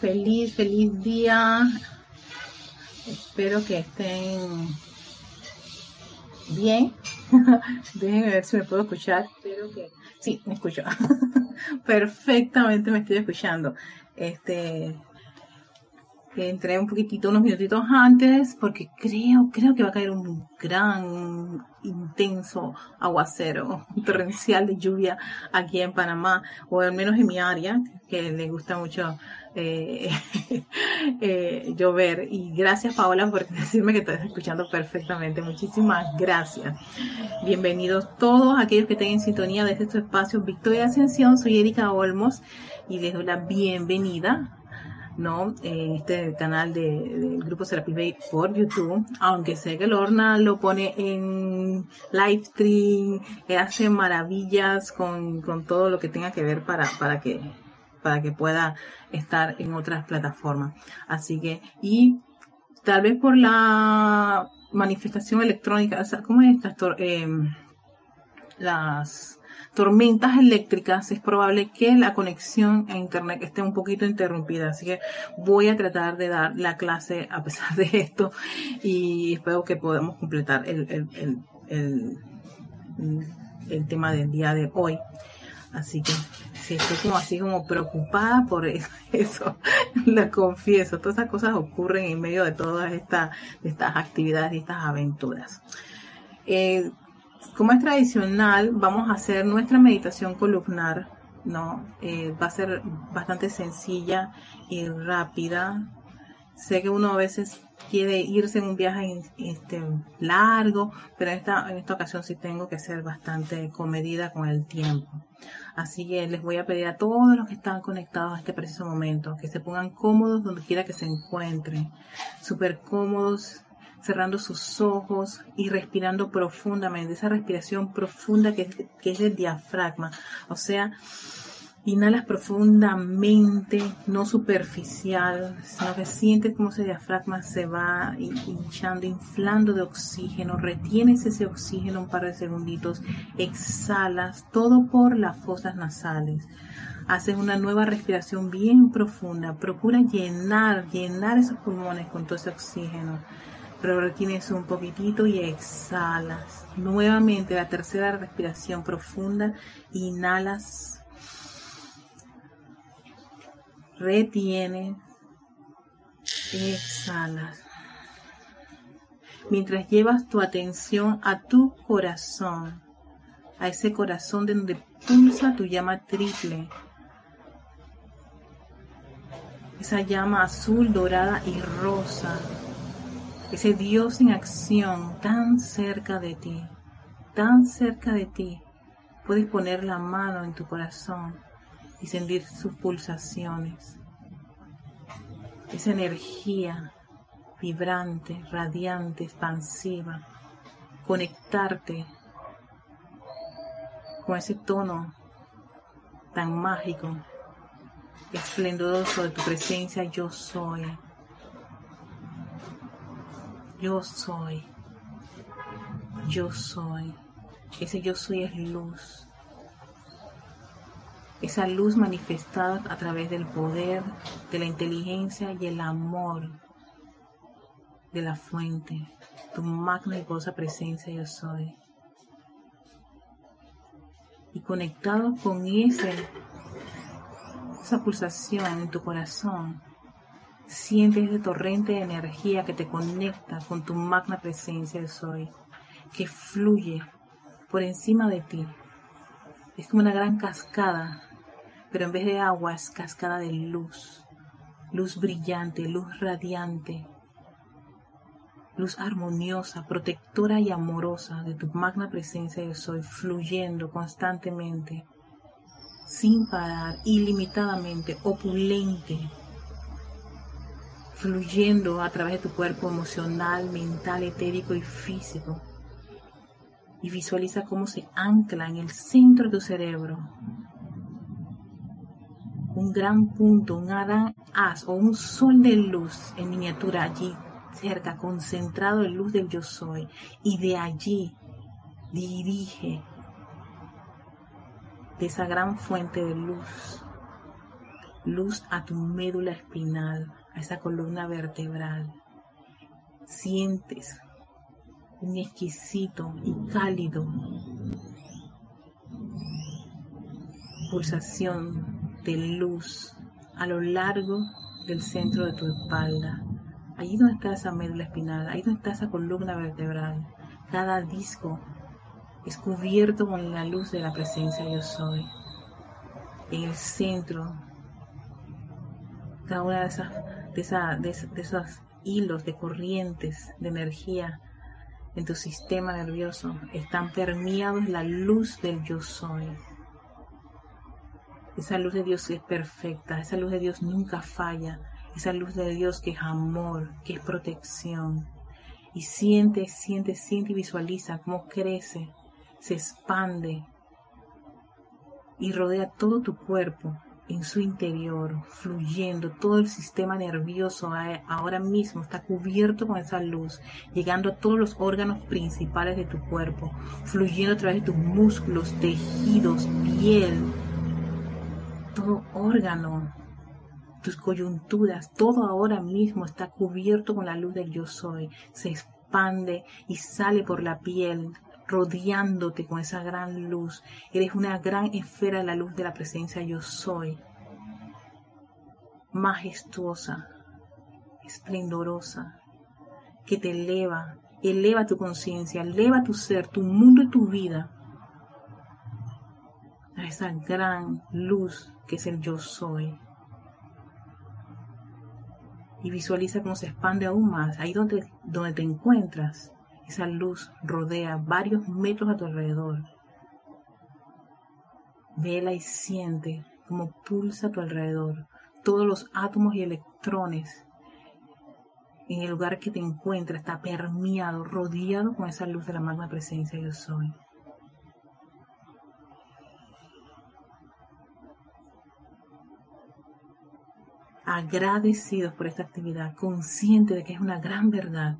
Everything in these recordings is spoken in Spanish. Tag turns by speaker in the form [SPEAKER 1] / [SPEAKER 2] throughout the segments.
[SPEAKER 1] Feliz, feliz día. Espero que estén bien. Déjenme ver si me puedo escuchar. Espero que sí, me escucho. Perfectamente me estoy escuchando. Este entré un poquitito, unos minutitos antes, porque creo, creo que va a caer un gran, intenso aguacero, torrencial de lluvia aquí en Panamá, o al menos en mi área, que le gusta mucho eh, eh, llover. Y gracias Paola por decirme que estás escuchando perfectamente. Muchísimas gracias. Bienvenidos todos aquellos que estén en sintonía de este espacio Victoria Ascensión. Soy Erika Olmos y les doy la bienvenida ¿no? En este canal de, del grupo Serapis Bay por YouTube, aunque sé que Lorna lo pone en live stream, hace maravillas con, con todo lo que tenga que ver para, para que para que pueda estar en otras plataformas. Así que, y tal vez por la manifestación electrónica, o sea, ¿cómo es estas? Eh, las tormentas eléctricas, es probable que la conexión a internet esté un poquito interrumpida. Así que voy a tratar de dar la clase a pesar de esto y espero que podamos completar el, el, el, tema del día de hoy. Así que si estoy como así como preocupada por eso, lo confieso, todas esas cosas ocurren en medio de todas estas, estas actividades y estas aventuras. Eh, como es tradicional, vamos a hacer nuestra meditación columnar, ¿no? Eh, va a ser bastante sencilla y rápida. Sé que uno a veces quiere irse en un viaje este, largo, pero en esta, en esta ocasión sí tengo que ser bastante comedida con el tiempo. Así que les voy a pedir a todos los que están conectados a este preciso momento que se pongan cómodos donde quiera que se encuentren, súper cómodos cerrando sus ojos y respirando profundamente, esa respiración profunda que, es el diafragma. O sea, inhalas profundamente, no superficial, sino que sientes como ese diafragma se va hinchando, inflando de oxígeno, retienes ese oxígeno un par de segunditos, exhalas todo por las fosas nasales. Haces una nueva respiración bien profunda, procura llenar, llenar esos pulmones con todo ese oxígeno pero retienes un poquitito y exhalas. Nuevamente la tercera respiración profunda, inhalas, retienes, exhalas. Mientras llevas tu atención a tu corazón, a ese corazón de donde pulsa tu llama triple, esa llama azul, dorada y rosa ese Dios en acción tan cerca de ti, tan cerca de ti, puedes poner la mano en tu corazón y sentir sus pulsaciones. Esa energía vibrante, radiante, expansiva, conectarte con ese tono tan mágico, esplendoroso de tu presencia yo soy yo soy. Yo soy. Ese yo soy es luz. Esa luz manifestada a través del poder, de la inteligencia y el amor de la fuente. Tu magna y poderosa presencia yo soy. Y conectado con ese, esa pulsación en tu corazón, Siente ese torrente de energía que te conecta con tu magna presencia de soy, que fluye por encima de ti. Es como una gran cascada, pero en vez de agua es cascada de luz, luz brillante, luz radiante, luz armoniosa, protectora y amorosa de tu magna presencia de soy, fluyendo constantemente, sin parar, ilimitadamente, opulente, fluyendo a través de tu cuerpo emocional, mental, etérico y físico. Y visualiza cómo se ancla en el centro de tu cerebro. Un gran punto, un gran haz o un sol de luz en miniatura allí cerca, concentrado en luz del yo soy. Y de allí dirige de esa gran fuente de luz luz a tu médula espinal, a esa columna vertebral. Sientes un exquisito y cálido pulsación de luz a lo largo del centro de tu espalda. Allí donde está esa médula espinal, ahí donde está esa columna vertebral. Cada disco es cubierto con la luz de la presencia yo soy. En el centro, cada una de esas, de, esos hilos de corrientes de energía en tu sistema nervioso están permeados la luz del yo soy. Esa luz de Dios es perfecta, esa luz de Dios nunca falla, esa luz de Dios que es amor, que es protección. Y siente, siente, siente y visualiza cómo crece, se expande y rodea todo tu cuerpo en su interior, fluyendo. Todo el sistema nervioso ahora mismo está cubierto con esa luz, llegando a todos los órganos principales de tu cuerpo, fluyendo a través de tus músculos, tejidos, piel, todo órgano, tus coyunturas, todo ahora mismo está cubierto con la luz del yo soy. Se expande y sale por la piel, rodeándote con esa gran luz. Eres una gran esfera de la luz de la presencia yo soy. Majestuosa, esplendorosa, que te eleva, eleva tu conciencia, eleva tu ser, tu mundo y tu vida a esa gran luz que es el yo soy. Y visualiza cómo se expande aún más, ahí donde, donde te encuentras. Esa luz rodea varios metros a tu alrededor. Vela y siente cómo pulsa a tu alrededor todos los átomos y electrones en el lugar que te encuentras está permeado, rodeado con esa luz de la magna presencia yo soy. Agradecidos por esta actividad, consciente de que es una gran verdad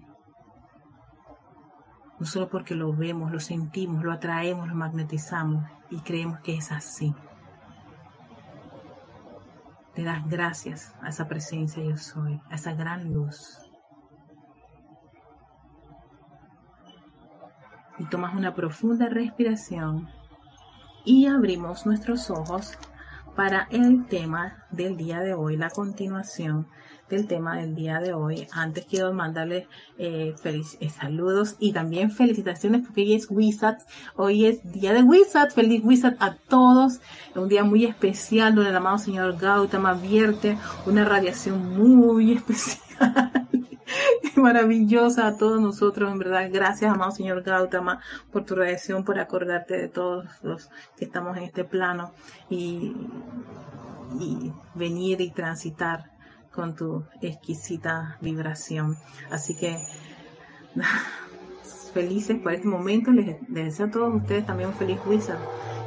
[SPEAKER 1] no solo porque lo vemos, lo sentimos, lo atraemos, lo magnetizamos y creemos que es así. Le das gracias a esa presencia yo soy, a esa gran luz. Y tomas una profunda respiración y abrimos nuestros ojos para el tema del día de hoy, la continuación del tema del día de hoy. Antes quiero mandarles eh, eh, saludos y también felicitaciones porque hoy es Wizard, hoy es día de Wizard, feliz Wizard a todos, un día muy especial donde el amado señor Gautama vierte una radiación muy especial. maravillosa a todos nosotros, en verdad. Gracias, amado Señor Gautama, por tu radiación, por acordarte de todos los que estamos en este plano y, y venir y transitar con tu exquisita vibración. Así que felices por este momento. Les, deseo a todos ustedes también un feliz Wizard,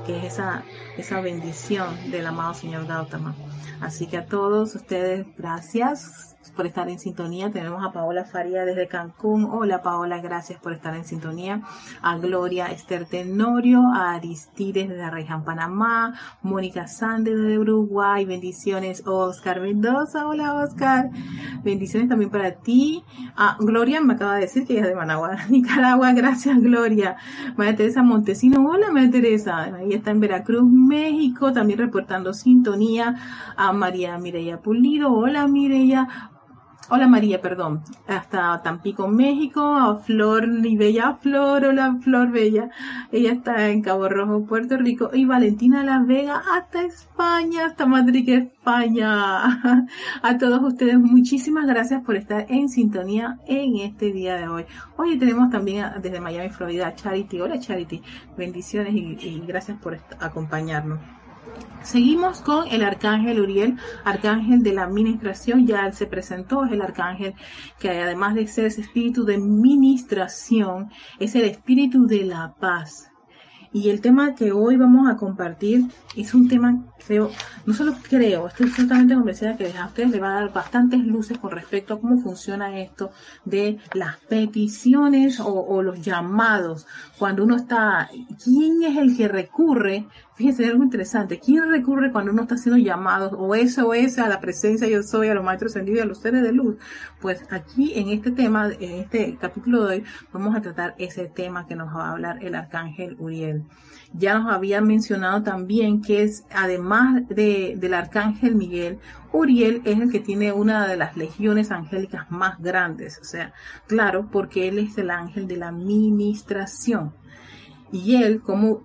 [SPEAKER 1] que es esa, esa bendición del amado Señor Gautama. Así que a todos ustedes, gracias por estar en sintonía. Tenemos a Paola Faría desde Cancún. Hola Paola, gracias por estar en sintonía. A Gloria Esther Tenorio, a Aristides desde Arreján, Panamá, Mónica Sande desde Uruguay. Bendiciones, Oscar Mendoza. Hola Oscar. Bendiciones también para ti. A Gloria me acaba de decir que ella es de Managua, Nicaragua. Gracias Gloria. María Teresa Montesino. Hola María Teresa. Está en Veracruz, México. También reportando sintonía. A María Mireya Pulido. Hola Mireya. Hola María, perdón, hasta Tampico, México, a Flor y Bella Flor, hola Flor Bella, ella está en Cabo Rojo, Puerto Rico, y Valentina La Vega hasta España, hasta Madrid, España. A todos ustedes, muchísimas gracias por estar en sintonía en este día de hoy. Hoy tenemos también desde Miami, Florida, Charity. Hola Charity, bendiciones y, y gracias por acompañarnos. Seguimos con el arcángel Uriel, arcángel de la administración, ya él se presentó, es el arcángel que además de ser ese espíritu de administración, es el espíritu de la paz. Y el tema que hoy vamos a compartir es un tema, creo, no solo creo, estoy totalmente convencida que a ustedes les va a dar bastantes luces con respecto a cómo funciona esto de las peticiones o, los llamados. Cuando uno está, ¿quién es el que recurre? Fíjense, algo interesante. ¿Quién recurre cuando uno está haciendo llamados o SOS a la presencia yo soy, a los maestros ascendidos, a los seres de luz? Pues aquí en este tema, en este capítulo de hoy, vamos a tratar ese tema que nos va a hablar el arcángel Uriel. Ya nos había mencionado también que es, además de, del arcángel Miguel, Uriel es el que tiene una de las legiones angélicas más grandes. O sea, claro, porque él es el ángel de la ministración. Y él, como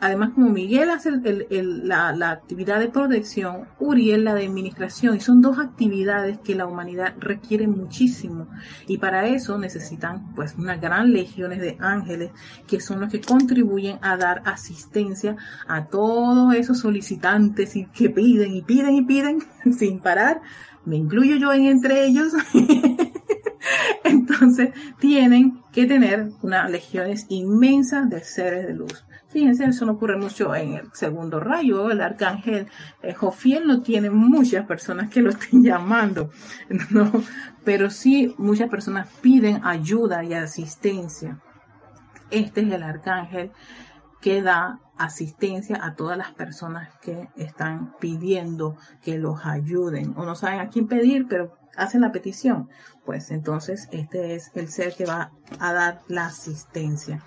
[SPEAKER 1] además como Miguel hace la, actividad de protección, Uriel la de administración, y son dos actividades que la humanidad requiere muchísimo. Y para eso necesitan pues unas gran legiones de ángeles que son los que contribuyen a dar asistencia a todos esos solicitantes y que piden y piden y piden sin parar. Me incluyo yo en entre ellos. Entonces tienen que tener unas legiones inmensas de seres de luz. Fíjense, eso no ocurre mucho en el segundo rayo. El arcángel eh, Jofiel no tiene muchas personas que lo estén llamando, ¿no? Pero sí muchas personas piden ayuda y asistencia. Este es el arcángel que da asistencia a todas las personas que están pidiendo que los ayuden o no saben a quién pedir, pero hacen la petición. Pues entonces este es el ser que va a dar la asistencia.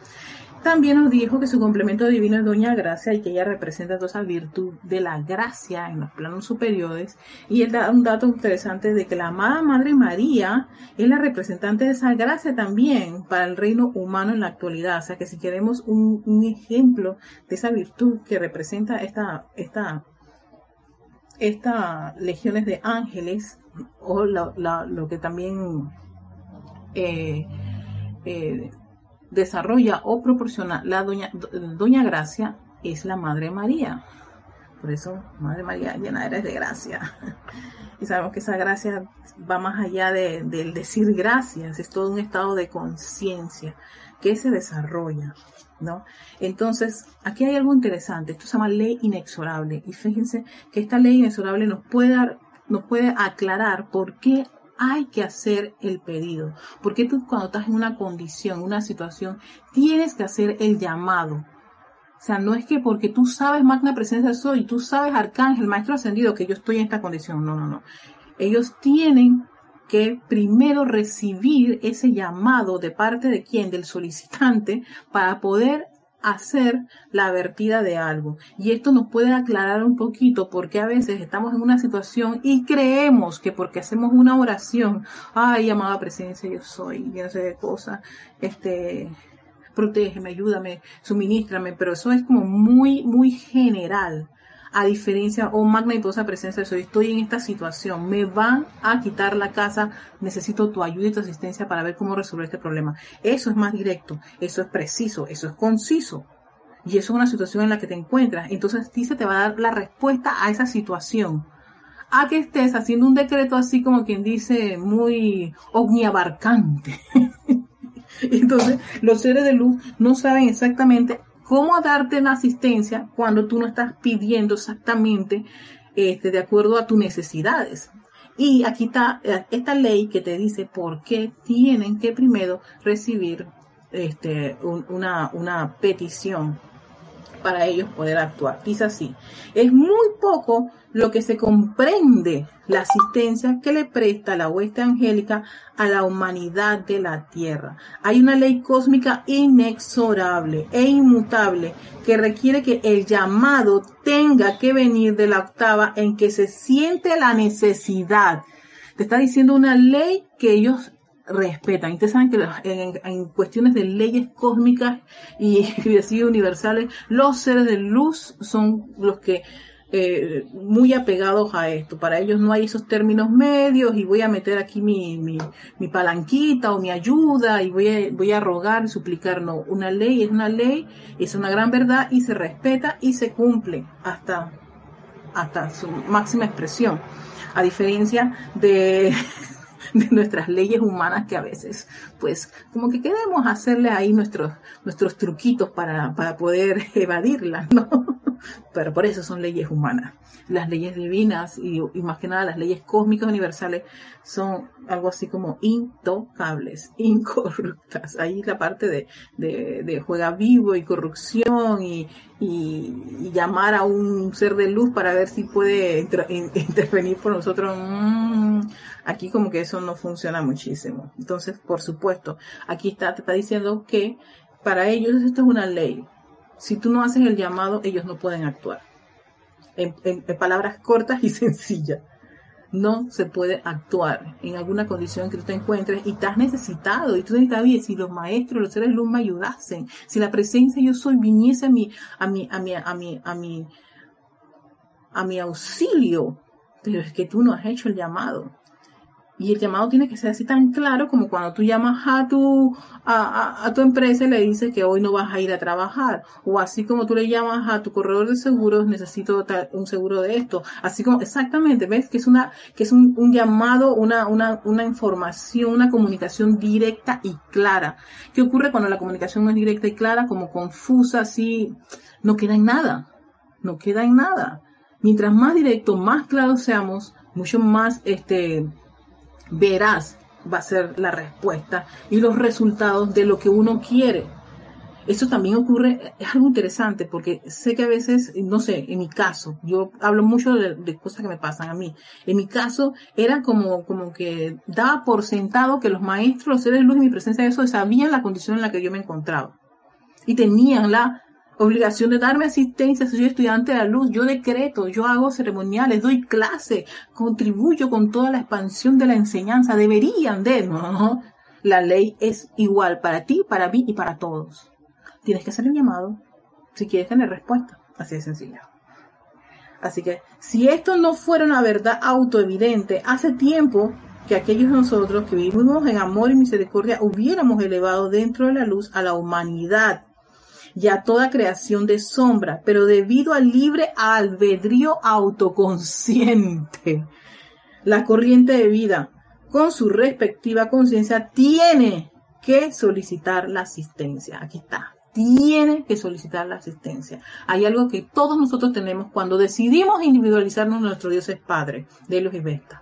[SPEAKER 1] También nos dijo que su complemento divino es Doña Gracia y que ella representa toda esa virtud de la gracia en los planos superiores. Y él da un dato interesante de que la amada Madre María es la representante de esa gracia también para el reino humano en la actualidad. O sea que si queremos un, ejemplo de esa virtud que representa esta, esta, esta legiones de ángeles o lo que también eh, eh, desarrolla o proporciona la doña, doña Gracia es la Madre María. Por eso, Madre María, llena eres de gracia. Y sabemos que esa gracia va más allá del decir gracias, es todo un estado de conciencia que se desarrolla, ¿no? Entonces, aquí hay algo interesante, esto se llama ley inexorable. Y fíjense que esta ley inexorable nos puede dar, nos puede aclarar por qué hay que hacer el pedido. Porque tú cuando estás en una condición, una situación, tienes que hacer el llamado. O sea, no es que porque tú sabes magna presencia soy, tú sabes arcángel, maestro ascendido, que yo estoy en esta condición. No, no, no. Ellos tienen que primero recibir ese llamado de parte de quién, del solicitante, para poder hacer la vertida de algo. Y esto nos puede aclarar un poquito porque a veces estamos en una situación y creemos que porque hacemos una oración, ay, amada presencia, yo soy, yo no sé de cosas, este, protégeme, ayúdame, suministrame, pero eso es como muy, muy general a diferencia, o poderosa presencia de soy, estoy en esta situación, me van a quitar la casa, necesito tu ayuda y tu asistencia para ver cómo resolver este problema. Eso es más directo, eso es preciso, eso es conciso. Y eso es una situación en la que te encuentras. Entonces, ti se te va a dar la respuesta a esa situación. A que estés haciendo un decreto así como quien dice, muy omniabarcante. Entonces, los seres de luz no saben exactamente cómo darte la asistencia cuando tú no estás pidiendo exactamente este, de acuerdo a tus necesidades. Y aquí está eh, esta ley que te dice por qué tienen que primero recibir este, una, una petición para ellos poder actuar. Dice así, es muy poco lo que se comprende la asistencia que le presta la hueste angélica a la humanidad de la tierra. Hay una ley cósmica inexorable e inmutable que requiere que el llamado tenga que venir de la octava en que se siente la necesidad. Te está diciendo una ley que ellos respetan. Ustedes saben que en, cuestiones de leyes cósmicas y, así universales, los seres de luz son los que eh, muy apegados a esto. Para ellos no hay esos términos medios y voy a meter aquí mi, mi, mi palanquita o mi ayuda y voy a, voy a rogar suplicar. No, una ley es una ley, es una gran verdad y se respeta y se cumple hasta, hasta su máxima expresión. A diferencia de de nuestras leyes humanas que a veces, pues, como que queremos hacerle ahí nuestros, nuestros truquitos para, para poder evadirlas, ¿no? Pero por eso son leyes humanas. Las leyes divinas y, más que nada las leyes cósmicas universales son algo así como intocables, incorruptas. Ahí la parte de, de, de juega vivo y corrupción y, y, llamar a un ser de luz para ver si puede intervenir por nosotros. Mm, aquí como que eso no funciona muchísimo. Entonces, por supuesto, aquí está, te está diciendo que para ellos esto es una ley si tú no haces el llamado, ellos no pueden actuar. En, palabras cortas y sencillas. No se puede actuar en alguna condición que tú te encuentres y estás necesitado y tú necesitas bien si los maestros, los seres luz me ayudasen, si la presencia yo soy viniese a mi, a mi, a mi, a mi, a mi, a mi auxilio, pero es que tú no has hecho el llamado. Y el llamado tiene que ser así tan claro como cuando tú llamas a tu, a, tu empresa y le dices que hoy no vas a ir a trabajar. O así como tú le llamas a tu corredor de seguros, necesito un seguro de esto. Así como, exactamente, ves que es una, que es un, un llamado, una, una, una información, una comunicación directa y clara. ¿Qué ocurre cuando la comunicación no es directa y clara, como confusa, así? No queda en nada. No queda en nada. Mientras más directo, más claro seamos, mucho más, este, verás va a ser la respuesta y los resultados de lo que uno quiere. Eso también ocurre, es algo interesante porque sé que a veces, no sé, en mi caso, yo hablo mucho de, cosas que me pasan a mí. En mi caso era como, como que daba por sentado que los maestros, los seres de luz y mi presencia de eso sabían la condición en la que yo me encontraba. Y tenían la obligación de darme asistencia si soy estudiante de la luz. Yo decreto, yo hago ceremoniales, doy clase, contribuyo con toda la expansión de la enseñanza. Deberían de, ¿no? La ley es igual para ti, para mí y para todos. Tienes que hacer el llamado si quieres tener respuesta. Así de sencillo. Así que si esto no fuera una verdad autoevidente, hace tiempo que aquellos de nosotros que vivimos en amor y misericordia hubiéramos elevado dentro de la luz a la humanidad ya toda creación de sombra, pero debido al libre albedrío autoconsciente, la corriente de vida, con su respectiva conciencia, tiene que solicitar la asistencia. Aquí está. Tiene que solicitar la asistencia. Hay algo que todos nosotros tenemos cuando decidimos individualizarnos nuestro Dios es Padre, de los y Vesta.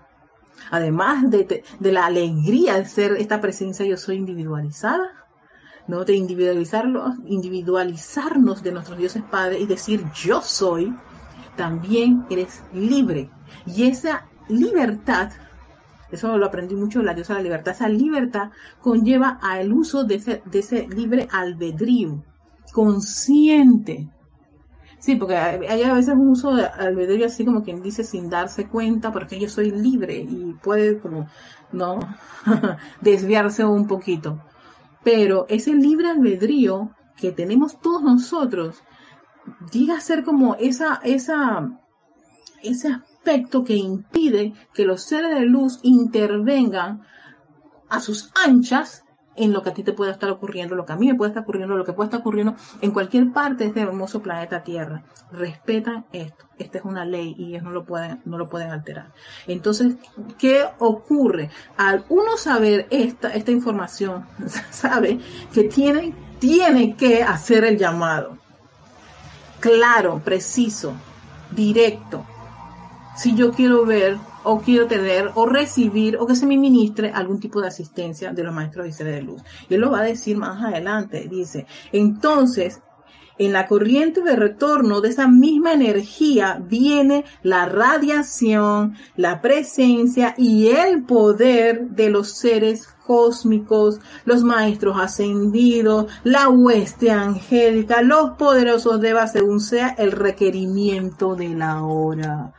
[SPEAKER 1] Además de, de la alegría de ser esta presencia yo soy individualizada, ¿no? De individualizarlo, individualizarnos de nuestros dioses padres y decir yo soy, también eres libre. Y esa libertad, eso lo aprendí mucho la diosa de la libertad, esa libertad conlleva al uso de ese, de ese libre albedrío, consciente. Sí, porque hay a veces un uso de albedrío así como quien dice sin darse cuenta, porque yo soy libre y puede como, ¿no? desviarse un poquito. Pero ese libre albedrío que tenemos todos nosotros llega a ser como esa, esa, ese aspecto que impide que los seres de luz intervengan a sus anchas en lo que a ti te pueda estar ocurriendo, lo que a mí me puede estar ocurriendo, lo que puede estar ocurriendo en cualquier parte de este hermoso planeta Tierra. Respetan esto. Esta es una ley y ellos no lo pueden, no lo pueden alterar. Entonces, ¿qué ocurre? Al uno saber esta, esta información, sabe que tiene, tiene que hacer el llamado. Claro, preciso, directo. Si yo quiero ver o quiero tener o recibir o que se me ministre algún tipo de asistencia de los maestros y seres de luz. Y él lo va a decir más adelante. Dice, entonces, en la corriente de retorno de esa misma energía viene la radiación, la presencia y el poder de los seres cósmicos, los maestros ascendidos, la hueste angélica, los poderosos deba según sea el requerimiento de la hora.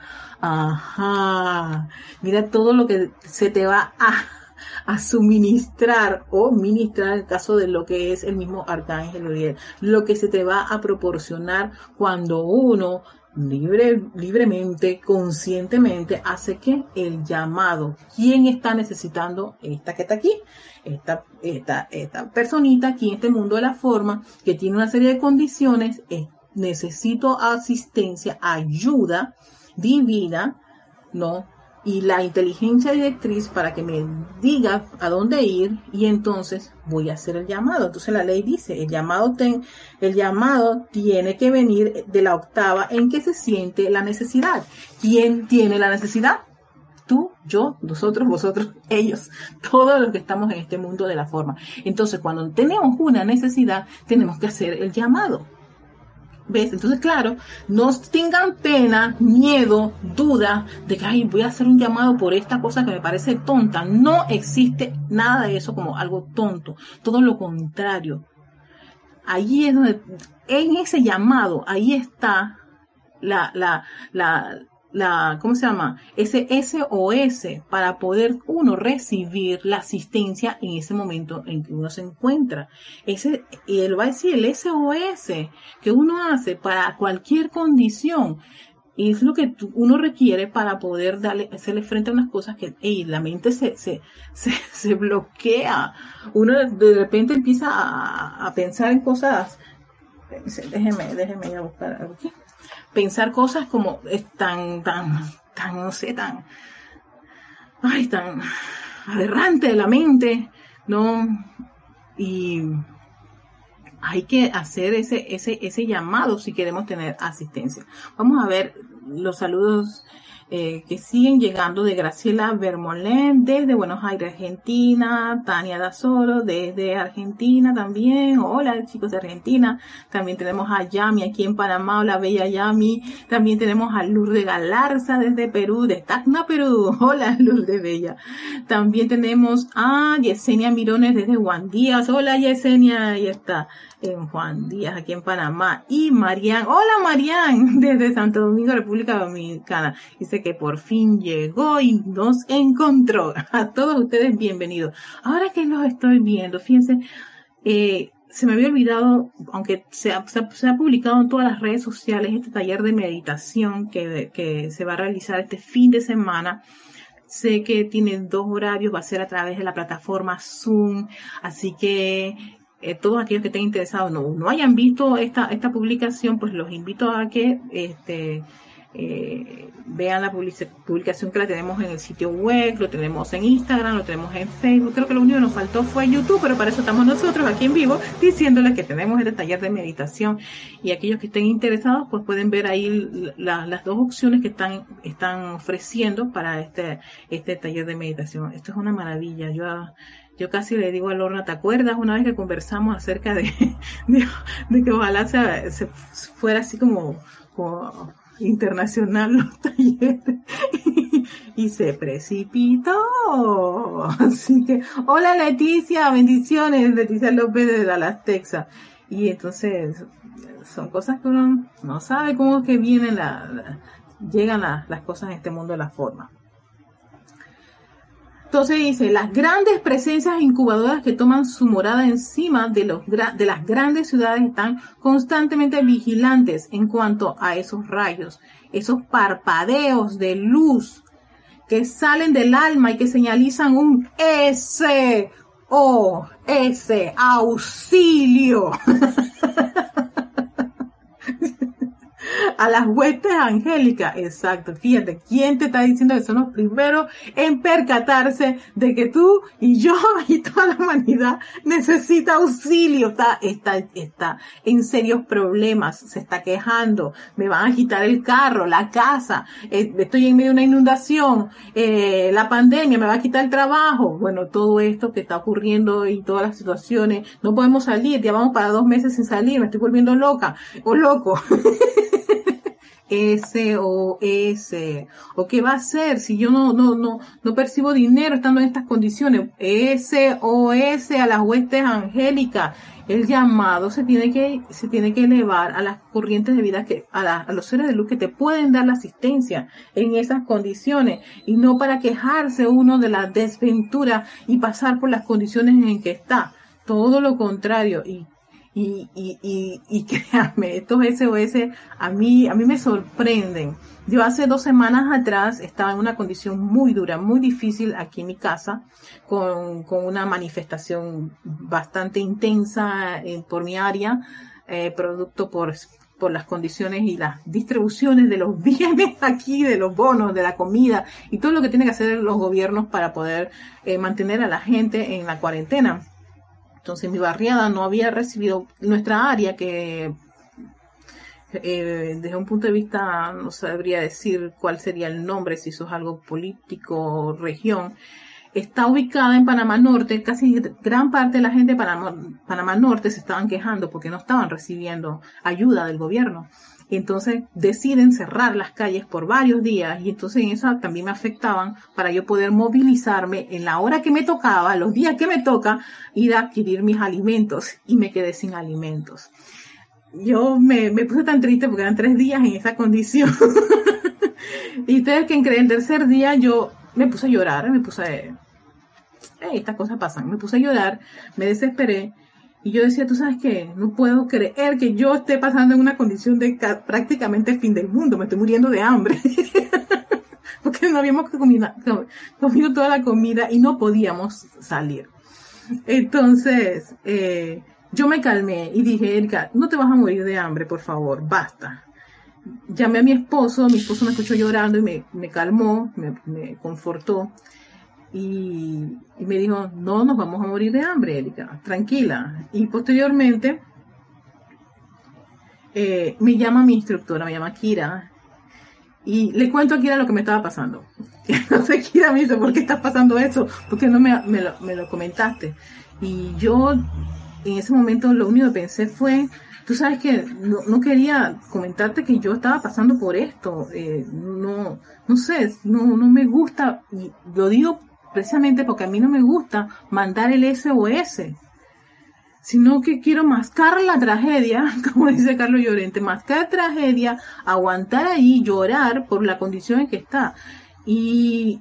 [SPEAKER 1] Ajá. Mira todo lo que se te va a, suministrar o ministrar en el caso de lo que es el mismo arcángel Uriel. Lo que se te va a proporcionar cuando uno libre, libremente, conscientemente, hace que el llamado. ¿Quién está necesitando esta que está aquí? Esta, esta, esta personita aquí en este mundo de la forma que tiene una serie de condiciones, necesito asistencia, ayuda, divina, ¿no? y la inteligencia directriz para que me diga a dónde ir y entonces voy a hacer el llamado. Entonces la ley dice, el llamado, ten, el llamado tiene que venir de la octava en que se siente la necesidad. ¿Quién tiene la necesidad? Tú, yo, nosotros, vosotros, ellos, todos los que estamos en este mundo de la forma. Entonces, cuando tenemos una necesidad, tenemos que hacer el llamado. ¿Ves? Entonces, claro, no tengan pena, miedo, duda de que, ay, voy a hacer un llamado por esta cosa que me parece tonta. No existe nada de eso como algo tonto. Todo lo contrario. Allí es donde, en ese llamado, ahí está la, la, la, la, ¿cómo se llama? Ese SOS para poder uno recibir la asistencia en ese momento en que uno se encuentra. Ese, y él va a decir el SOS que uno hace para cualquier condición. es lo que uno requiere para poder darle, hacerle frente a unas cosas que la mente se, se, se, bloquea. Uno de repente empieza a pensar en cosas. Déjeme, déjeme ir a buscar aquí pensar cosas como es tan, tan, tan, no sé, tan, ay, tan aberrante de la mente, ¿no? Y hay que hacer ese, ese, ese llamado si queremos tener asistencia. Vamos a ver los saludos eh, que siguen llegando de Graciela Vermolén desde Buenos Aires, Argentina, Tania Dazoro desde Argentina también, hola chicos de Argentina, también tenemos a Yami aquí en Panamá, la bella Yami, también tenemos a Lourdes Galarza desde Perú, de Tacna, Perú, hola Lourdes Bella, también tenemos a Yesenia Mirones desde Juan Díaz, hola Yesenia, ahí está, en Juan Díaz, aquí en Panamá. Y Marian, hola Marian, desde Santo Domingo, República Dominicana. Dice que por fin llegó y nos encontró. A todos ustedes, bienvenidos. Ahora que los estoy viendo, fíjense, eh, se me había olvidado, aunque se ha, publicado en todas las redes sociales, este taller de meditación que, que se va a realizar este fin de semana. Sé que tiene dos horarios, va a ser a través de la plataforma Zoom, así que eh, todos aquellos que estén interesados no, no hayan visto esta, esta publicación, pues los invito a que este, eh, vean la publicación que la tenemos en el sitio web, lo tenemos en Instagram, lo tenemos en Facebook. Creo que lo único que nos faltó fue YouTube, pero para eso estamos nosotros aquí en vivo diciéndoles que tenemos este taller de meditación y aquellos que estén interesados pues pueden ver ahí las dos opciones que están, están ofreciendo para este, este taller de meditación. Esto es una maravilla. Yo yo casi le digo a Lorna, ¿te acuerdas una vez que conversamos acerca de, de, que ojalá se, fuera así como, internacional los talleres? y se precipitó. Así que, hola Leticia, bendiciones, Leticia López de Dallas, Texas. Y entonces, son cosas que uno no sabe cómo es que vienen la, llegan las cosas en este mundo de la forma. Entonces dice, las grandes presencias incubadoras que toman su morada encima de, los, de las grandes ciudades están constantemente vigilantes en cuanto a esos rayos, esos parpadeos de luz que salen del alma y que señalizan un S O S auxilio. a las huestes angélicas. Exacto, fíjate, ¿quién te está diciendo que son los primeros en percatarse de que tú y yo y toda la humanidad necesita auxilio? Está, está, está en serios problemas, se está quejando, me van a quitar el carro, la casa, eh, estoy en medio de una inundación, eh, la pandemia me va a quitar el trabajo. Bueno, todo esto que está ocurriendo y todas las situaciones, no podemos salir, ya vamos para dos meses sin salir, me estoy volviendo loca. O loco. SOS. ¿O qué va a hacer si yo no, no, no, no percibo dinero estando en estas condiciones? SOS a las huestes angélicas. El llamado se tiene que, se tiene que elevar a las corrientes de vida que, a, los seres de luz que te pueden dar la asistencia en esas condiciones y no para quejarse uno de la desventura y pasar por las condiciones en que está. Todo lo contrario. Y y, y, y, y créanme, estos SOS a mí, a mí me sorprenden. Yo hace dos semanas atrás estaba en una condición muy dura, muy difícil aquí en mi casa, con, con una manifestación bastante intensa eh, por mi área, eh, producto por por las condiciones y las distribuciones de los bienes aquí, de los bonos, de la comida y todo lo que tienen que hacer los gobiernos para poder eh, mantener a la gente en la cuarentena. Entonces mi barriada no había recibido nuestra área que eh, desde un punto de vista no sabría decir cuál sería el nombre, si eso es algo político o región, está ubicada en Panamá Norte, casi gran parte de la gente de Panamá, Panamá Norte se estaban quejando porque no estaban recibiendo ayuda del gobierno. Entonces deciden cerrar las calles por varios días y entonces en eso también me afectaban para yo poder movilizarme en la hora que me tocaba, los días que me toca, ir a adquirir mis alimentos y me quedé sin alimentos. Yo me, me puse tan triste porque eran tres días en esa condición. y ustedes que creen, el tercer día yo me puse a llorar, me puse a estas cosas pasan. Me puse a llorar, me desesperé y yo decía, tú sabes qué, no puedo creer que yo esté pasando en una condición de prácticamente fin del mundo, me estoy muriendo de hambre. Porque no habíamos comido, toda la comida y no podíamos salir. Entonces, eh, yo me calmé y dije, Erika, no te vas a morir de hambre, por favor, basta. Llamé a mi esposo, mi esposo me escuchó llorando y me, me calmó, me, me confortó y, me dijo, no nos vamos a morir de hambre, Erika, tranquila. Y posteriormente eh, me llama mi instructora, me llama Kira, y le cuento a Kira lo que me estaba pasando. Entonces Kira me dice, ¿por qué estás pasando eso? ¿Por qué no me, lo, comentaste? Y yo en ese momento lo único que pensé fue, tú sabes que no, quería comentarte que yo estaba pasando por esto. Eh, no, no sé, no, no me gusta, y lo digo precisamente porque a mí no me gusta mandar el SOS, sino que quiero mascar la tragedia, como dice Carlos Llorente, mascar tragedia, aguantar ahí, llorar por la condición en que está. Y,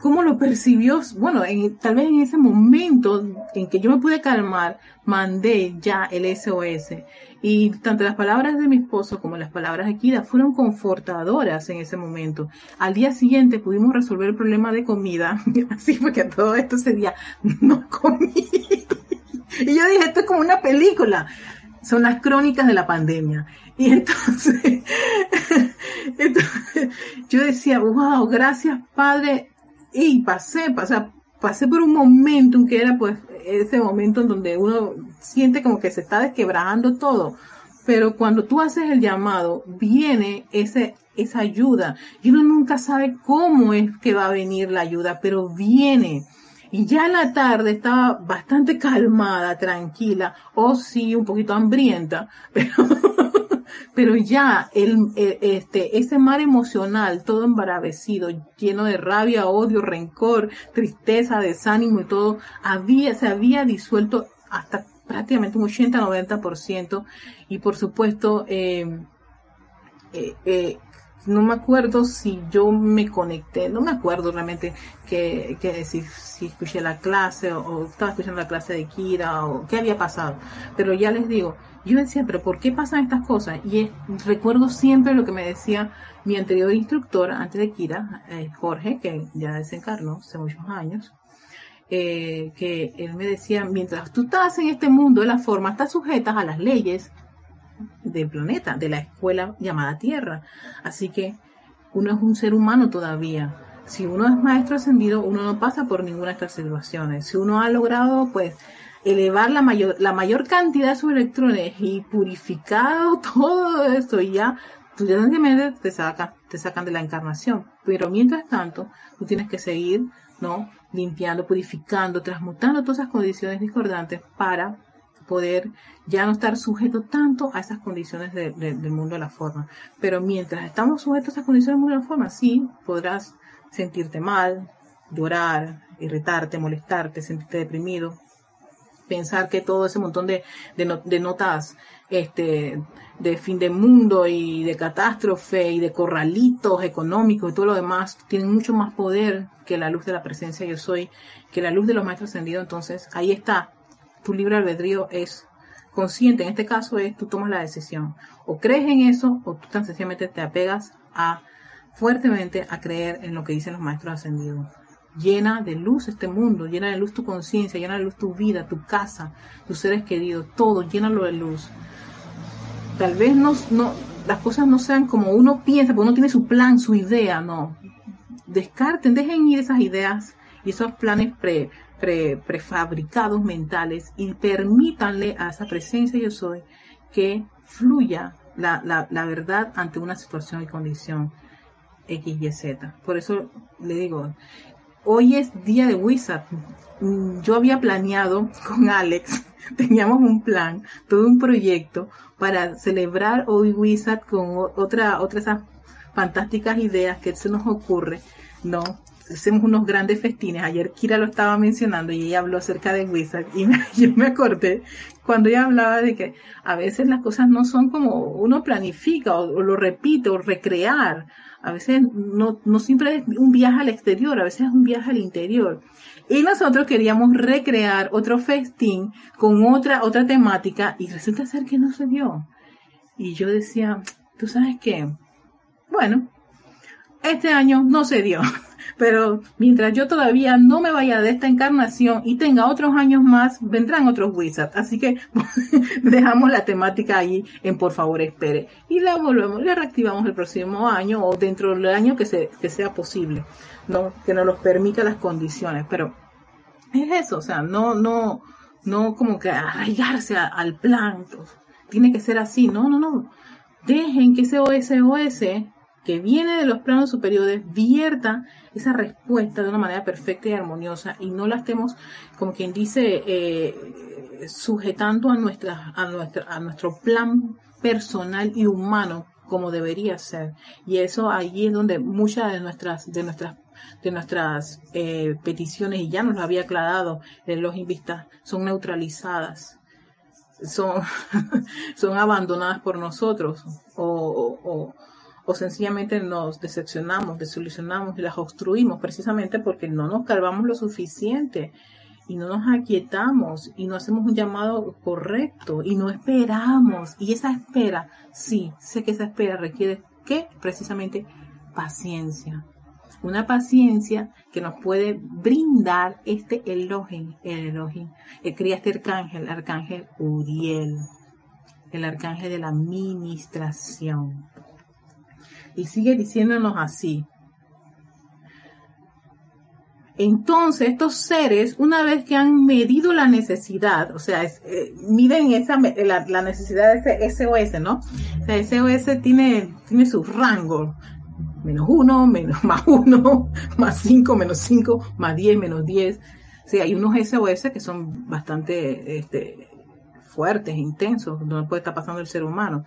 [SPEAKER 1] cómo lo percibió, bueno, tal vez en ese momento en que yo me pude calmar, mandé ya el SOS. Y tanto las palabras de mi esposo como las palabras de Kira fueron confortadoras en ese momento. Al día siguiente pudimos resolver el problema de comida. Así fue que todo esto ese día no comí. Y yo dije, esto es como una película. Son las crónicas de la pandemia. Y entonces, entonces yo decía, wow, gracias Padre. Y pasé, pasé, pasé por un momento en que era pues ese momento en donde uno siente como que se está desquebrajando todo. Pero cuando tú haces el llamado, viene ese, esa ayuda. Y uno nunca sabe cómo es que va a venir la ayuda, pero viene. Y ya en la tarde estaba bastante calmada, tranquila, o sí, un poquito hambrienta, pero pero ya el, este, ese mar emocional, todo embaravecido, lleno de rabia, odio, rencor, tristeza, desánimo y todo, había, se había disuelto hasta prácticamente un 80-90% y por supuesto eh, eh, eh, no me acuerdo si yo me conecté, no me acuerdo realmente que, que si, si, escuché la clase o, estaba escuchando la clase de Kira o qué había pasado, pero ya les digo, yo decía, pero ¿por qué pasan estas cosas? Y recuerdo siempre lo que me decía mi anterior instructor, antes de Kira, eh, Jorge, que ya desencarnó hace muchos años, eh, que él me decía, mientras tú estás en este mundo de la forma, estás sujeta a las leyes del planeta, de la escuela llamada Tierra. Así que uno es un ser humano todavía. Si uno es maestro ascendido, uno no pasa por ninguna de estas situaciones. Si uno ha logrado, pues, elevar la mayor, la mayor cantidad de sus electrones y purificado todo eso y ya, tú ya te sacan, te sacan de la encarnación. Pero mientras tanto, tú tienes que seguir, ¿no? Limpiando, purificando, transmutando todas esas condiciones discordantes para poder ya no estar sujeto tanto a esas condiciones del mundo de la forma. Pero mientras estamos sujetos a esas condiciones del mundo de la forma, sí, podrás sentirte mal, llorar, irritarte, molestarte, sentirte deprimido, pensar que todo ese montón de, de, notas este, de fin de mundo y de catástrofe y de corralitos económicos y todo lo demás tienen mucho más poder que la luz de la presencia yo soy, que la luz de los maestros ascendidos. Entonces, ahí está. Tu libre albedrío es consciente. En este caso es tú tomas la decisión. O crees en eso o tú tan sencillamente te apegas a fuertemente a creer en lo que dicen los maestros ascendidos llena de luz este mundo, llena de luz tu conciencia, llena de luz tu vida, tu casa, tus seres queridos, todo, llénalo de luz. tal vez no, no, las cosas no sean como uno piensa, porque uno tiene su plan, su idea, no. Descarten, dejen ir esas ideas y esos planes pre, prefabricados mentales y permítanle a esa presencia yo soy que fluya la, la, verdad ante una situación y condición X, Y, Z. Por eso le digo, hoy es día de Wizard. Yo había planeado con Alex, teníamos un plan, todo un proyecto para celebrar hoy Wizard con otra, otra esas fantásticas ideas que se nos ocurre, ¿no? Hacemos unos grandes festines. Ayer Kira lo estaba mencionando y ella habló acerca de Wizard y yo me acordé cuando ella hablaba de que a veces las cosas no son como uno planifica o, lo repite o recrear. A veces no, no siempre es un viaje al exterior, a veces es un viaje al interior. Y nosotros queríamos recrear otro festín con otra, otra temática y resulta ser que no se dio. Y yo decía, ¿tú sabes qué? Bueno, este año no se dio. Pero mientras yo todavía no me vaya de esta encarnación y tenga otros años más, vendrán otros wizards. Así que dejamos la temática ahí en por favor espere. Y la volvemos, la reactivamos el próximo año o dentro del año que, se, que sea posible. ¿no? Que nos los permita las condiciones. Pero es eso, o sea, no, no, no como que arraigarse al plan. Tiene que ser así. No, no, no. Dejen que ese OSOS que viene de los planos superiores vierta esa respuesta de una manera perfecta y armoniosa y no la estemos, como quien dice, eh, sujetando a, nuestra, a, nuestra, a nuestro plan personal y humano como debería ser. Y eso allí es donde muchas de nuestras, de nuestras de nuestras eh, peticiones, y ya nos lo había aclarado en los invistas, son neutralizadas, son, son abandonadas por nosotros o sencillamente nos decepcionamos, desilusionamos y las obstruimos precisamente porque no nos calvamos lo suficiente y no nos aquietamos y no hacemos un llamado correcto y no esperamos. Y esa espera, sí, sé que esa espera requiere que precisamente paciencia. Una paciencia que nos puede brindar este Elohim, el Elohim, el cría este arcángel, el arcángel Uriel, el arcángel de la administración y sigue diciéndonos así. Entonces, estos seres, una vez que han medido la necesidad, o sea, eh, miden esa, la, necesidad de ese SOS, ¿no? O sea, SOS tiene, tiene su rango. Menos uno, menos más uno, más cinco, menos cinco, más diez, menos diez. O sea, hay unos SOS que son bastante este, fuertes, intensos, donde puede estar pasando el ser humano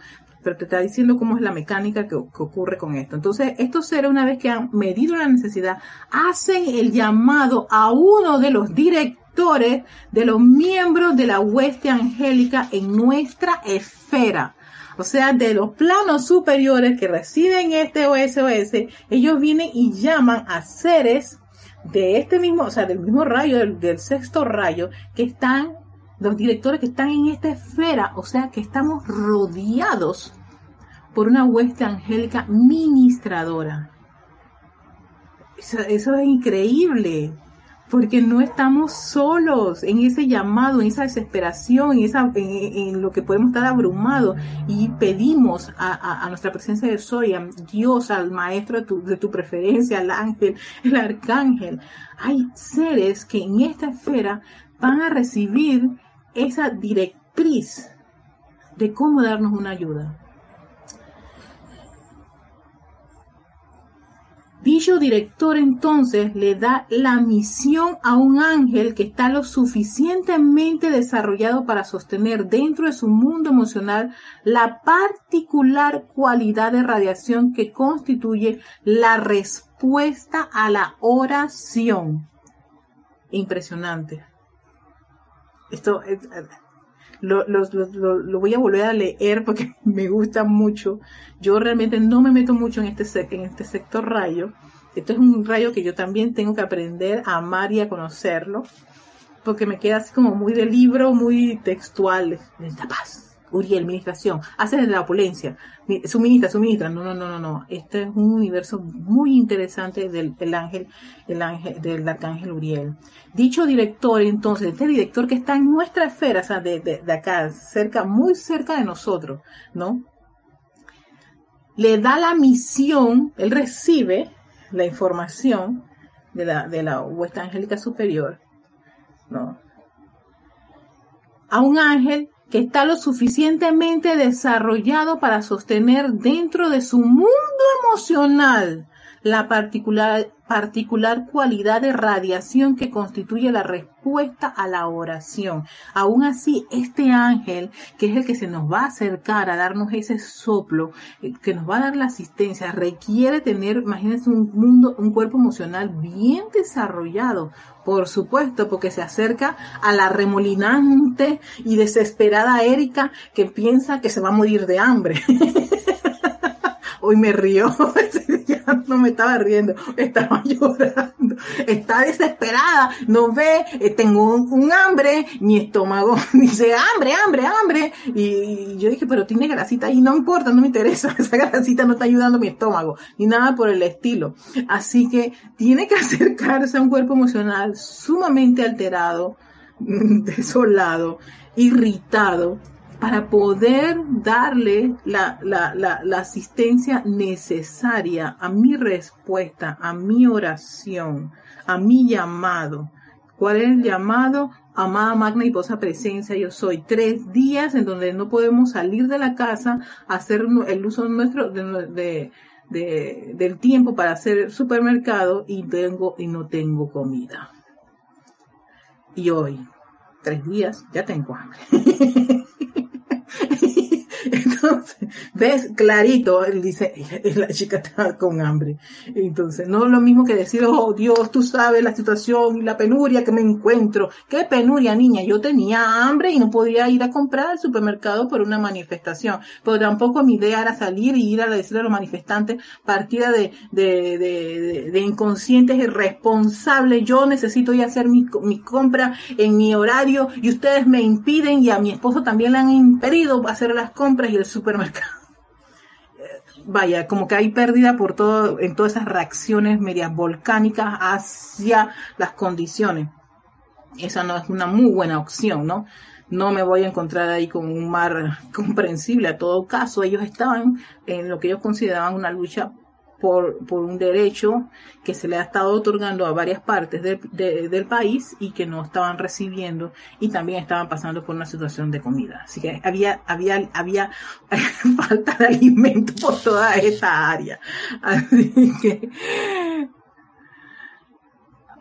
[SPEAKER 1] pero te está diciendo cómo es la mecánica que, ocurre con esto. Entonces, estos seres, una vez que han medido la necesidad, hacen el llamado a uno de los directores, de los miembros de la hueste angélica en nuestra esfera. O sea, de los planos superiores que reciben este OSOS, ellos vienen y llaman a seres de este mismo, o sea, del mismo rayo, del sexto rayo, que están los directores que están en esta esfera, o sea que estamos rodeados por una hueste angélica ministradora. Eso, es increíble, porque no estamos solos en ese llamado, en esa desesperación, en, esa, en, lo que podemos estar abrumados y pedimos a, nuestra presencia de Soy, a Dios, al maestro de tu preferencia, al ángel, el arcángel. Hay seres que en esta esfera van a recibir esa directriz de cómo darnos una ayuda. Dicho director entonces le da la misión a un ángel que está lo suficientemente desarrollado para sostener dentro de su mundo emocional la particular cualidad de radiación que constituye la respuesta a la oración. Impresionante. Esto es, lo, lo, voy a volver a leer porque me gusta mucho. Yo realmente no me meto mucho en este, en este sector rayo. Esto es un rayo que yo también tengo que aprender a amar y a conocerlo. Porque me queda así como muy de libro, muy textual. La paz, Uriel, administración, hace desde la opulencia, suministra, suministra, no, no, no, no, no, este es un universo muy interesante del, ángel, el ángel, del arcángel Uriel. Dicho director, entonces, este director que está en nuestra esfera, o sea, de, de acá, cerca, muy cerca de nosotros, ¿no? Le da la misión, él recibe la información de la, de la angélica superior, ¿no? A un ángel que está lo suficientemente desarrollado para sostener dentro de su mundo emocional la particular, cualidad de radiación que constituye la respuesta a la oración. Aún así, este ángel, que es el que se nos va a acercar a darnos ese soplo, eh, que nos va a dar la asistencia, requiere tener, imagínense, un mundo, un cuerpo emocional bien desarrollado. Por supuesto, porque se acerca a la remolinante y desesperada Erika que piensa que se va a morir de hambre. Hoy me río, no me estaba riendo, estaba llorando, está desesperada, no ve, eh, tengo un, hambre, mi estómago dice hambre, hambre, hambre, y, yo dije, pero tiene grasita y no importa, no me interesa, esa grasita no está ayudando mi estómago, ni nada por el estilo. Así que tiene que acercarse a un cuerpo emocional sumamente alterado, desolado, irritado, para poder darle la, asistencia necesaria a mi respuesta, a mi oración, a mi llamado. ¿Cuál es el llamado? Amada magna y posa presencia, yo soy. Tres días en donde no podemos salir de la casa, hacer el uso nuestro de, del tiempo para hacer supermercado y tengo y no tengo comida. Y hoy, tres días, ya tengo hambre. Ves clarito, él dice, la chica está con hambre. Entonces, no es lo mismo que decir, oh Dios, tú sabes la situación y la penuria que me encuentro. ¿Qué penuria, niña? Yo tenía hambre y no podía ir a comprar al supermercado por una manifestación. Pero tampoco mi idea era salir y ir a decirle a los manifestantes, partida de, de, de, de, inconscientes irresponsables. Yo necesito ir a hacer mi, mi compra en mi horario y ustedes me impiden y a mi esposo también le han impedido hacer las compras y el supermercado. Vaya, como que hay pérdida por todo, en todas esas reacciones medias volcánicas hacia las condiciones. Esa no es una muy buena opción, ¿no? No me voy a encontrar ahí con un mar comprensible. A todo caso, ellos estaban en lo que ellos consideraban una lucha por, por un derecho que se le ha estado otorgando a varias partes del país y que no estaban recibiendo y también estaban pasando por una situación de comida. Así que había, había, había falta de alimento por toda esa área. Así que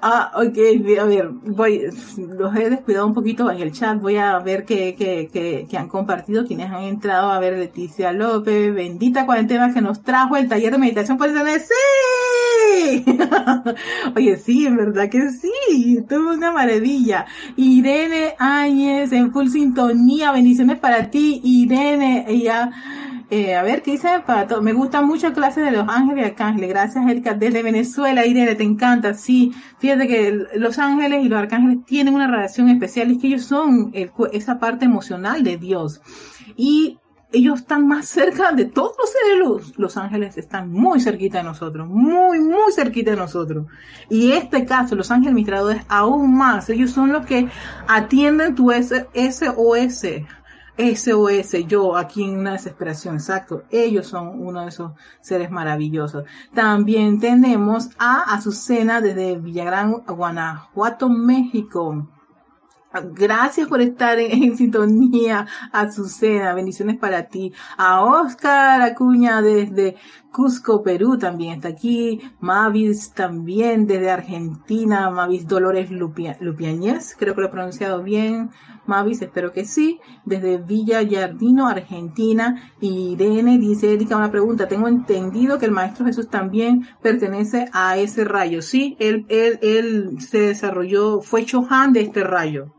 [SPEAKER 1] Ah, ok, a ver, voy, los he descuidado un poquito en el chat, voy a ver qué, qué, qué, qué han compartido, quienes han entrado, a ver, Leticia López, bendita cuarentena que nos trajo el taller de meditación por internet, ¡sí! Oye, sí, en verdad que sí, tuvo una maravilla. Irene Áñez, en full sintonía, bendiciones para ti, Irene, ella eh, a ver, ¿qué dice? Para Me gusta mucho clases de los ángeles y arcángeles. Gracias, Erika. Desde Venezuela, Irene, te encanta. Sí, fíjate que los ángeles y los arcángeles tienen una relación especial. Es que ellos son esa parte emocional de Dios. Y ellos están más cerca de todos los seres los, los ángeles están muy cerquita de nosotros, muy, muy cerquita de nosotros. Y este caso, los ángeles administradores aún más, ellos son los que atienden tu SOS, SOS, yo aquí en una desesperación, exacto. Ellos son uno de esos seres maravillosos. También tenemos a Azucena desde Villagrán, Guanajuato, México. Gracias por estar en, sintonía, Azucena. Bendiciones para ti. A Oscar Acuña desde Cusco, Perú también está aquí. Mavis también desde Argentina. Mavis Dolores Lupiañez. Creo que lo he pronunciado bien. Mavis, espero que sí. Desde Villa Yardino, Argentina. Irene dice, Erika, una pregunta. Tengo entendido que el Maestro Jesús también pertenece a ese rayo. Sí, él, él, él se desarrolló, fue Chohan de este rayo.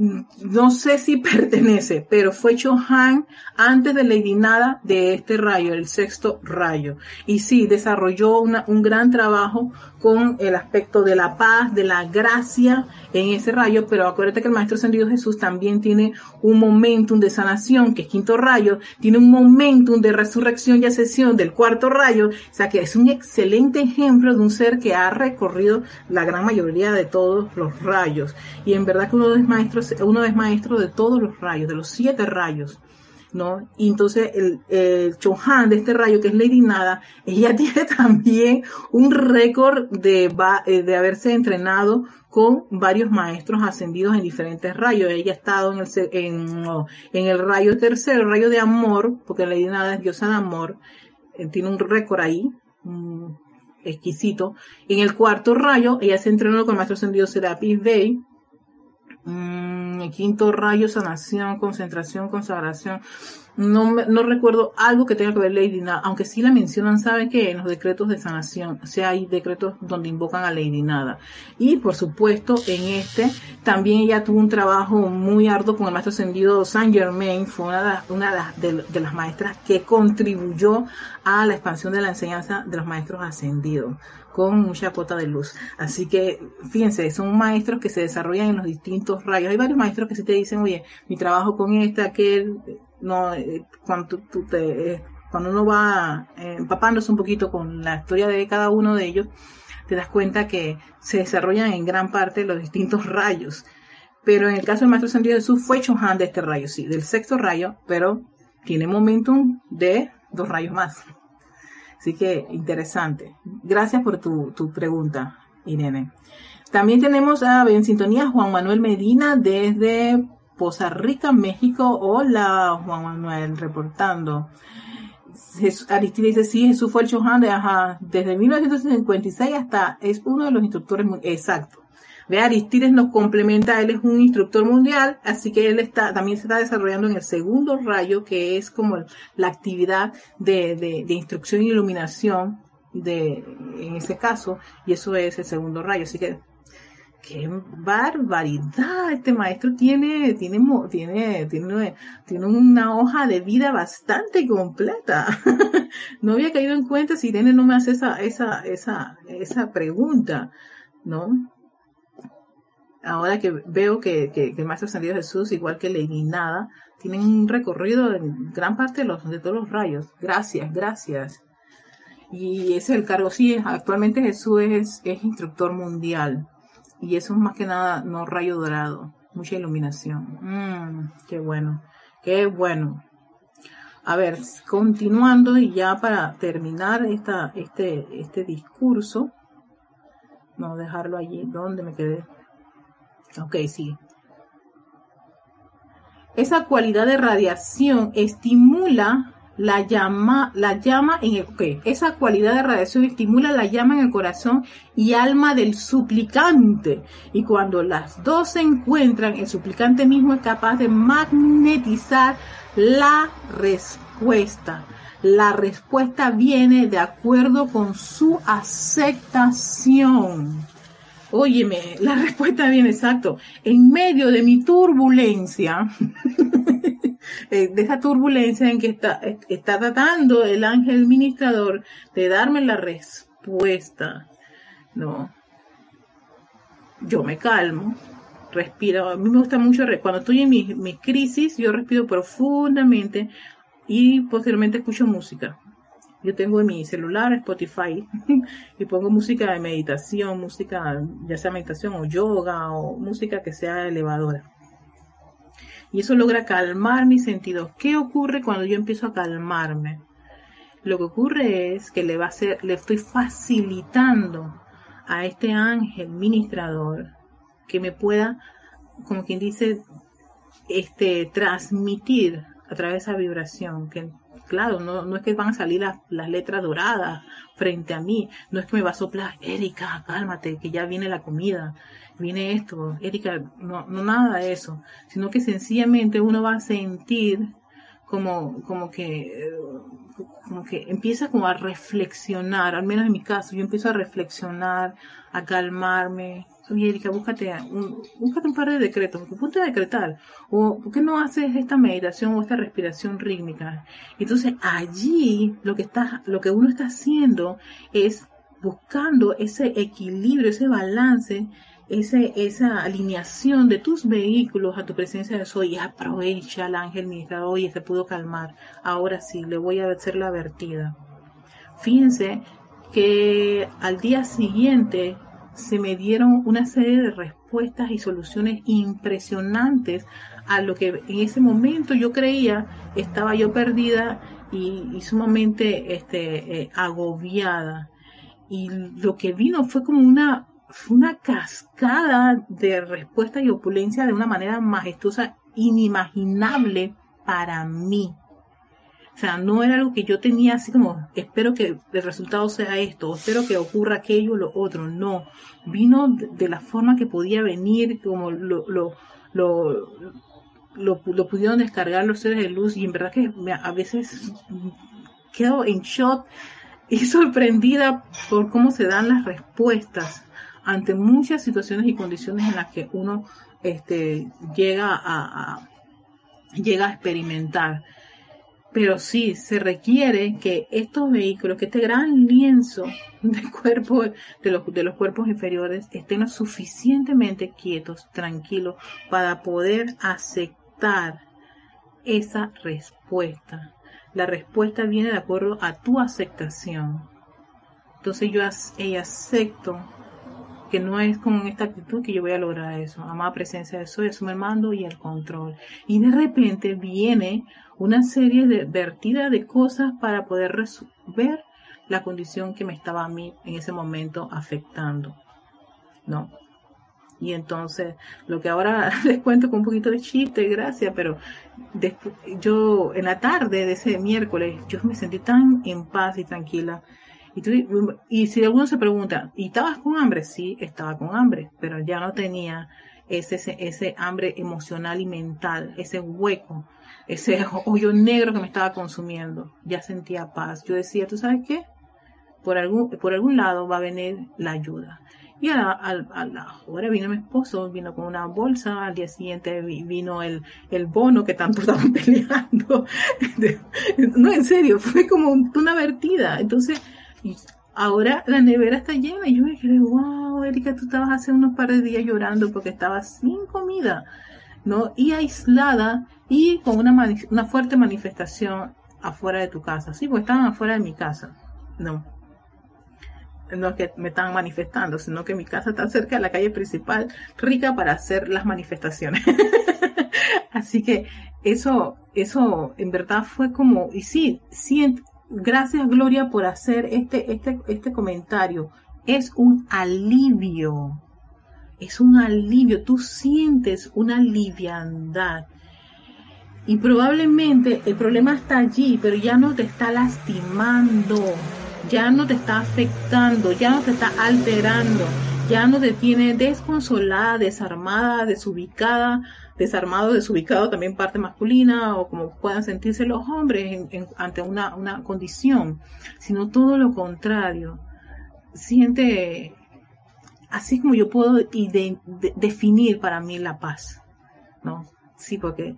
[SPEAKER 1] No sé si pertenece, pero fue Chohan antes de Lady Nada de este rayo, el sexto rayo. Y sí, desarrolló un gran trabajo con el aspecto de la paz, de la gracia en ese rayo, pero acuérdate que el Maestro Ascendido Jesús también tiene un momentum de sanación, que es quinto rayo, tiene un momentum de resurrección y ascensión del cuarto rayo, o sea que es un excelente ejemplo de un ser que ha recorrido la gran mayoría de todos los rayos. Y en verdad que uno es maestro, uno es maestro de todos los rayos, de los siete rayos. ¿no? Y entonces el, el Chohan de este rayo, que es Lady Nada, ella tiene también un récord de, eh, de haberse entrenado con varios maestros ascendidos en diferentes rayos. Ella ha estado en el, en, en el rayo tercero, el rayo de amor, porque Lady Nada es diosa de amor, eh, tiene un récord ahí, exquisito. En el cuarto rayo, ella se entrenó con el maestro ascendido Serapis Bey, Mm, el quinto rayo, sanación, concentración, consagración. No, no recuerdo algo que tenga que ver Lady Nada, aunque sí la mencionan, ¿sabe que En los decretos de sanación, o sea, hay decretos donde invocan a Lady Nada. Y por supuesto, en este, también ella tuvo un trabajo muy arduo con el maestro ascendido Saint Germain, fue una, de, una de las maestras que contribuyó a la expansión de la enseñanza de los maestros ascendidos con mucha cuota de luz. Así que, fíjense, son maestros que se desarrollan en los distintos rayos. Hay varios maestros que sí te dicen, oye, mi trabajo con este, aquel, no, eh, cuando tú, te, eh, cuando uno va eh, empapándose un poquito con la historia de cada uno de ellos, te das cuenta que se desarrollan en gran parte los distintos rayos. Pero en el caso del maestro Santiago Jesús fue Chohan de este rayo, sí, del sexto rayo, pero tiene momentum de dos rayos más. Así que interesante. Gracias por tu, tu pregunta, Irene. También tenemos a, en sintonía Juan Manuel Medina desde Poza Rica, México. Hola, Juan Manuel, reportando. Aristide dice, sí, Jesús fue el Chohan de, ajá, desde 1956 hasta, es uno de los instructores, muy, exacto, Ve, Aristides nos complementa, él es un instructor mundial, así que él está, también se está desarrollando en el segundo rayo, que es como la actividad de, de, instrucción y iluminación de, en ese caso, y eso es el segundo rayo. Así que, qué barbaridad, este maestro tiene, tiene, tiene, tiene, tiene una hoja de vida bastante completa. no había caído en cuenta si Irene no me hace esa, esa, esa, esa pregunta, ¿no? Ahora que veo que, que, el Maestro Ascendido Jesús, igual que Lady Nada, tienen un recorrido en gran parte de, los, de todos los rayos. Gracias, gracias. Y ese es el cargo, sí, actualmente Jesús es, es instructor mundial. Y eso es más que nada no rayo dorado, mucha iluminación. Mm, qué bueno, qué bueno. A ver, continuando y ya para terminar esta, este, este discurso, no dejarlo allí donde me quedé. Ok, sí. Esa cualidad de radiación estimula la llama, la llama en esa cualidad de radiación estimula la llama en el corazón y alma del suplicante. Y cuando las dos se encuentran, el suplicante mismo es capaz de magnetizar la respuesta. La respuesta viene de acuerdo con su aceptación. Óyeme, la respuesta viene exacto. En medio de mi turbulencia, eh, de esa turbulencia en que está, está tratando el ángel ministrador de darme la respuesta, ¿no? Yo me calmo, respiro. A mí me gusta mucho, cuando estoy en mi, mi crisis, yo respiro profundamente y posteriormente escucho música. Yo tengo en mi celular Spotify y pongo música de meditación, música, ya sea meditación o yoga o música que sea elevadora. Y eso logra calmar mis sentidos. ¿Qué ocurre cuando yo empiezo a calmarme? Lo que ocurre es que le va a ser, le estoy facilitando a este ángel ministrador que me pueda, como quien dice, este, transmitir a través de esa vibración, que claro, no, no es que van a salir las, las, letras doradas frente a mí, no es que me va a soplar, Erika, cálmate, que ya viene la comida, viene esto, Erika, no, no nada de eso, sino que sencillamente uno va a sentir como, como que, como que empieza como a reflexionar, al menos en mi caso, yo empiezo a reflexionar, a calmarme, Erika, búscate un, búscate un par de decretos, ponte decretar, o ¿por qué no haces esta meditación o esta respiración rítmica? Entonces allí lo que está, lo que uno está haciendo es buscando ese equilibrio, ese balance, ese, esa alineación de tus vehículos a tu presencia de soy aprovecha al ángel ministrador, oye, se pudo calmar, ahora sí, le voy a hacer la vertida. Fíjense que al día siguiente se me dieron una serie de respuestas y soluciones impresionantes a lo que en ese momento yo creía estaba yo perdida y, sumamente este, eh, agobiada. Y lo que vino fue como una, una cascada de respuestas y opulencia de una manera majestuosa, inimaginable para mí. O sea, no era algo que yo tenía así como, espero que el resultado sea esto, o espero que ocurra aquello o lo otro. No, vino de, la forma que podía venir, como lo, lo, lo, lo, pudieron descargar los seres de luz y en verdad que a veces quedo en shock y sorprendida por cómo se dan las respuestas ante muchas situaciones y condiciones en las que uno este, llega a llega a experimentar. Pero sí, se requiere que estos vehículos, que este gran lienzo de, cuerpo, de, los, de los cuerpos inferiores estén lo suficientemente quietos, tranquilos, para poder aceptar esa respuesta. La respuesta viene de acuerdo a tu aceptación. Entonces yo acepto que no es con esta actitud que yo voy a lograr eso. Amada presencia de soy, asume el mando y el control. Y de repente viene una serie de vertida de cosas para poder resolver la condición que me estaba a mí en ese momento afectando. ¿No? Y entonces, lo que ahora les cuento con un poquito de chiste, gracias, pero yo en la tarde de ese miércoles, yo me sentí tan en paz y tranquila y, si alguno se pregunta, ¿y estabas con hambre? Sí, estaba con hambre, pero ya no tenía ese, ese, hambre emocional y mental, ese hueco, ese hoyo negro que me estaba consumiendo. Ya sentía paz. Yo decía, ¿tú sabes qué? Por algún, por algún lado va a venir la ayuda. Y a la, a, la, hora vino mi esposo, vino con una bolsa, al día siguiente vino el, el bono que tanto estaban peleando. no, en serio, fue como una vertida. Entonces, y ahora la nevera está llena. Y yo me quedé, wow, Erika, tú estabas hace unos par de días llorando porque estabas sin comida, ¿no? Y aislada y con una, una fuerte manifestación afuera de tu casa. Sí, pues estaban afuera de mi casa. No. No es que me estaban manifestando, sino que mi casa está cerca de la calle principal, rica para hacer las manifestaciones. Así que eso, eso en verdad fue como, y sí, sí Gracias, Gloria, por hacer este, este, este comentario. Es un alivio. Es un alivio. Tú sientes una liviandad. Y probablemente el problema está allí, pero ya no te está lastimando, ya no te está afectando, ya no te está alterando, ya no te tiene desconsolada, desarmada, desubicada, desarmado, desubicado, también parte masculina, o como puedan sentirse los hombres ante una, una condición, sino todo lo contrario. Siente, así como yo puedo definir para mí la paz, ¿no? Sí, porque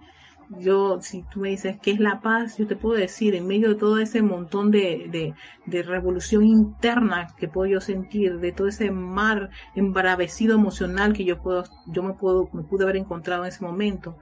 [SPEAKER 1] yo, si tú me dices qué es la paz, yo te puedo decir, en medio de todo ese montón de, de, revolución interna que puedo yo sentir, de todo ese mar embravecido emocional que yo puedo, yo me puedo, me pude haber encontrado en ese momento.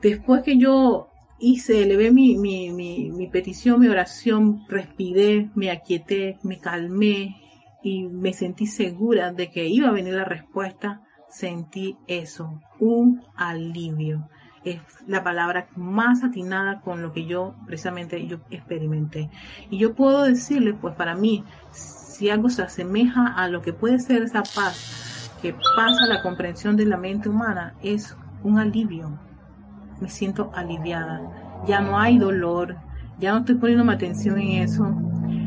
[SPEAKER 1] Después que yo hice, elevé mi, mi, mi, mi petición, mi oración, respiré, me aquieté, me calmé y me sentí segura de que iba a venir la respuesta, sentí eso, un alivio es la palabra más atinada con lo que yo precisamente yo experimenté. Y yo puedo decirle, pues para mí, si algo se asemeja a lo que puede ser esa paz que pasa la comprensión de la mente humana, es un alivio. Me siento aliviada. Ya no hay dolor, ya no estoy poniendo atención en eso.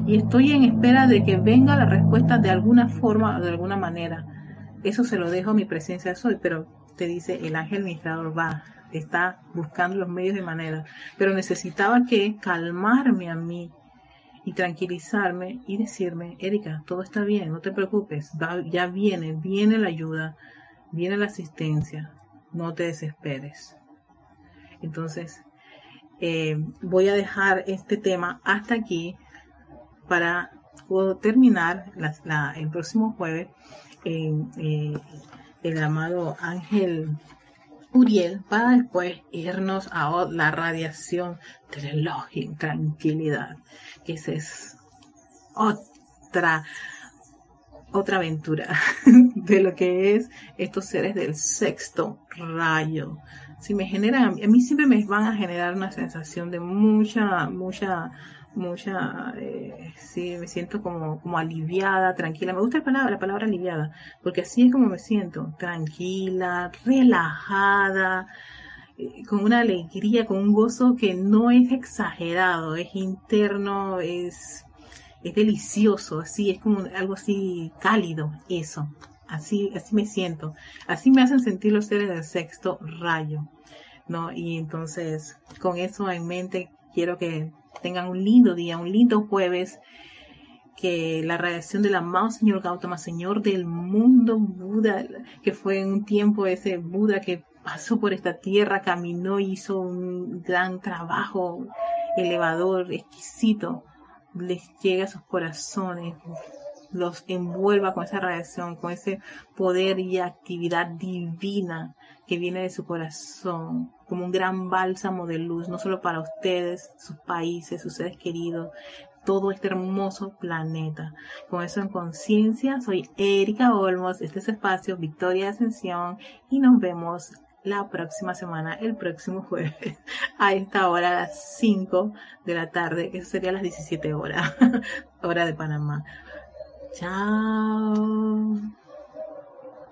[SPEAKER 1] Y estoy en espera de que venga la respuesta de alguna forma o de alguna manera. Eso se lo dejo a mi presencia de soy, pero te dice el ángel administrador va, está buscando los medios de manera, pero necesitaba que calmarme a mí y tranquilizarme y decirme, Erika, todo está bien, no te preocupes, ya viene, viene la ayuda, viene la asistencia, no te desesperes. Entonces, eh, voy a dejar este tema hasta aquí para terminar el próximo jueves. Eh, el amado Ángel Uriel para después irnos a la radiación de tranquilidad, que esa es otra otra aventura de lo que es estos seres del sexto rayo. Si me generan, a mí siempre me van a generar una sensación de mucha, mucha, mucha, eh, sí, me siento como, como aliviada, tranquila. Me gusta la palabra, la palabra aliviada, porque así es como me siento, tranquila, relajada, eh, con una alegría, con un gozo que no es exagerado, es interno, es es delicioso, así, es como algo así cálido, eso. Así, así me siento. Así me hacen sentir los seres del sexto rayo. ¿No? Y entonces, con eso en mente, quiero que tengan un lindo día, un lindo jueves. Que la radiación del amado Señor Gautama, Señor del mundo, Buda, que fue en un tiempo ese Buda que pasó por esta tierra, caminó, hizo un gran trabajo elevador, exquisito les llegue a sus corazones, los envuelva con esa radiación, con ese poder y actividad divina que viene de su corazón, como un gran bálsamo de luz, no solo para ustedes, sus países, sus seres queridos, todo este hermoso planeta. Con eso en conciencia, soy Erika Olmos, este es Espacio Victoria Ascensión y nos vemos la próxima semana, el próximo jueves, a esta hora, a las 5 de la tarde, que sería las 17 horas, hora de Panamá. Chao.